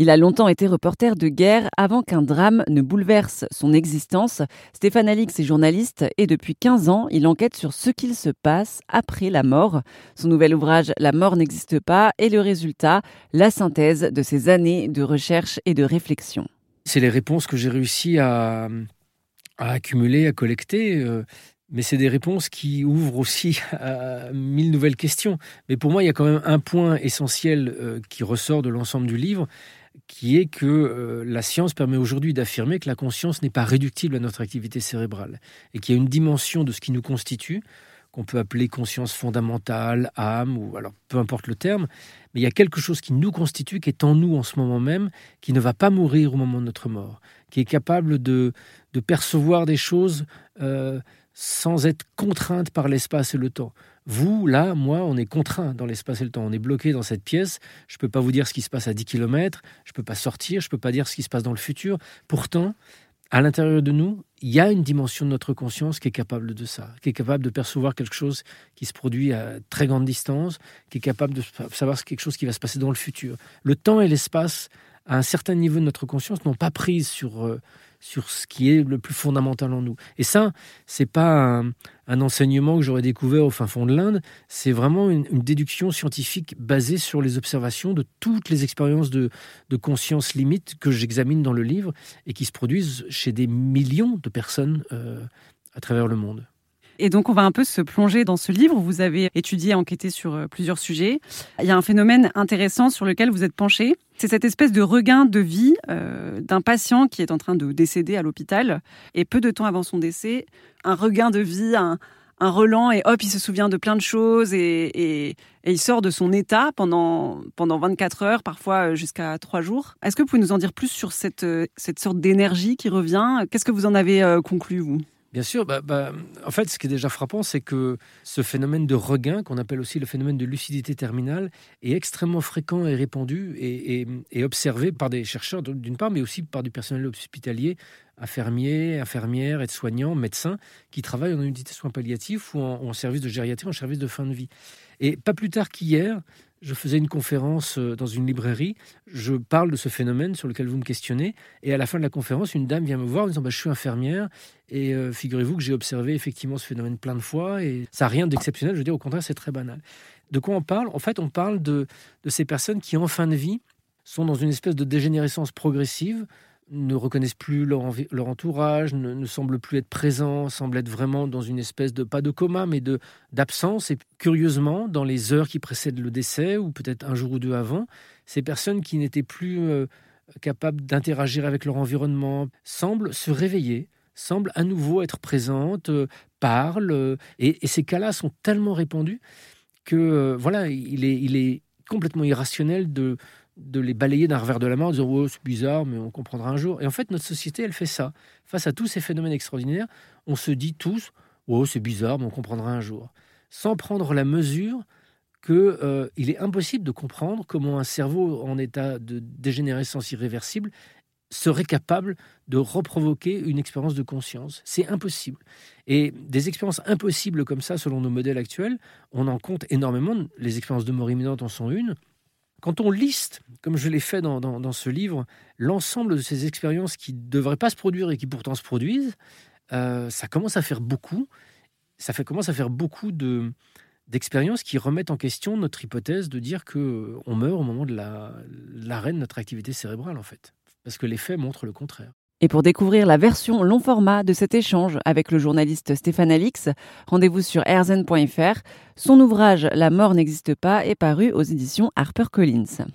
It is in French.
Il a longtemps été reporter de guerre avant qu'un drame ne bouleverse son existence. Stéphane Alix est journaliste et depuis 15 ans, il enquête sur ce qu'il se passe après la mort. Son nouvel ouvrage La mort n'existe pas est le résultat, la synthèse de ses années de recherche et de réflexion. C'est les réponses que j'ai réussi à, accumuler, à collecter. Euh, mais c'est des réponses qui ouvrent aussi à mille nouvelles questions. Mais pour moi, il y a quand même un point essentiel euh, qui ressort de l'ensemble du livre, qui est que euh, la science permet aujourd'hui d'affirmer que la conscience n'est pas réductible à notre activité cérébrale et qu'il y a une dimension de ce qui nous constitue qu'on peut appeler conscience fondamentale, âme, ou alors peu importe le terme, mais il y a quelque chose qui nous constitue, qui est en nous en ce moment même, qui ne va pas mourir au moment de notre mort, qui est capable de, de percevoir des choses euh, sans être contrainte par l'espace et le temps. Vous, là, moi, on est contraint dans l'espace et le temps. On est bloqué dans cette pièce. Je ne peux pas vous dire ce qui se passe à 10 km. Je ne peux pas sortir. Je ne peux pas dire ce qui se passe dans le futur. Pourtant, à l'intérieur de nous, il y a une dimension de notre conscience qui est capable de ça, qui est capable de percevoir quelque chose qui se produit à très grande distance, qui est capable de savoir quelque chose qui va se passer dans le futur. Le temps et l'espace, à un certain niveau de notre conscience, n'ont pas prise sur, euh, sur ce qui est le plus fondamental en nous. Et ça, c'est pas un, enseignement que j'aurais découvert au fin fond de l'Inde, c'est vraiment une, déduction scientifique basée sur les observations de toutes les expériences de, conscience limite que j'examine dans le livre et qui se produisent chez des millions de personnes euh, à travers le monde. Et donc, on va un peu se plonger dans ce livre. Vous avez étudié, enquêté sur euh, plusieurs sujets. Il y a un phénomène intéressant sur lequel vous êtes penché. C'est cette espèce de regain de vie euh, d'un patient qui est en train de décéder à l'hôpital. Et peu de temps avant son décès, un regain de vie, un, relan et hop, il se souvient de plein de choses et, et, il sort de son état pendant, pendant 24 heures, parfois euh, jusqu'à 3 jours. Est-ce que vous pouvez nous en dire plus sur cette, cette sorte d'énergie qui revient? Qu'est-ce que vous en avez conclu, vous? Bien sûr, bah, bah, en fait, ce qui est déjà frappant, c'est que ce phénomène de regain, qu'on appelle aussi le phénomène de lucidité terminale, est extrêmement fréquent et répandu et, observé par des chercheurs d'une part, mais aussi par du personnel hospitalier, infirmiers, infirmières, aides-soignants, médecins, qui travaillent en unité de soins palliatifs ou en, service de gériatrie, en service de fin de vie. Et pas plus tard qu'hier, je faisais une conférence euh, dans une librairie, je parle de ce phénomène sur lequel vous me questionnez, et à la fin de la conférence, une dame vient me voir en disant bah, Je suis infirmière, et euh, figurez-vous que j'ai observé effectivement ce phénomène plein de fois, et ça n'a rien d'exceptionnel, je veux dire, au contraire, c'est très banal. De quoi on parle? En fait, on parle de, de ces personnes qui, en fin de vie, sont dans une espèce de dégénérescence progressive, ne reconnaissent plus leur, entourage, ne, semblent plus être présents, semblent être vraiment dans une espèce de, pas de coma, mais de d'absence. Et curieusement, dans les heures qui précèdent le décès, ou peut-être un jour ou deux avant, ces personnes qui n'étaient plus euh, capables d'interagir avec leur environnement semblent se réveiller, semblent à nouveau être présentes, euh, parlent. Euh, et, ces cas-là sont tellement répandus que voilà, il est, il est complètement irrationnel de, de les balayer d'un revers de la main en disant c'est bizarre, mais on comprendra un jour. Et en fait, notre société, elle fait ça. Face à tous ces phénomènes extraordinaires, on se dit tous oh, c'est bizarre, mais on comprendra un jour. Sans prendre la mesure qu'il euh, est impossible de comprendre comment un cerveau en état de dégénérescence irréversible serait capable de reprovoquer une expérience de conscience. C'est impossible. Et des expériences impossibles comme ça, selon nos modèles actuels, on en compte énormément. Les expériences de mort imminente en sont une. Quand on liste, comme je l'ai fait dans, ce livre, l'ensemble de ces expériences qui ne devraient pas se produire et qui pourtant se produisent, euh, ça commence à faire beaucoup. Ça fait, commence à faire beaucoup de, d'expériences qui remettent en question notre hypothèse de dire que on meurt au moment de l'arrêt de notre activité cérébrale, en fait. Parce que les faits montrent le contraire. Et pour découvrir la version long format de cet échange avec le journaliste Stéphane Alix, rendez-vous sur airzen.fr. Son ouvrage La mort n'existe pas est paru aux éditions HarperCollins.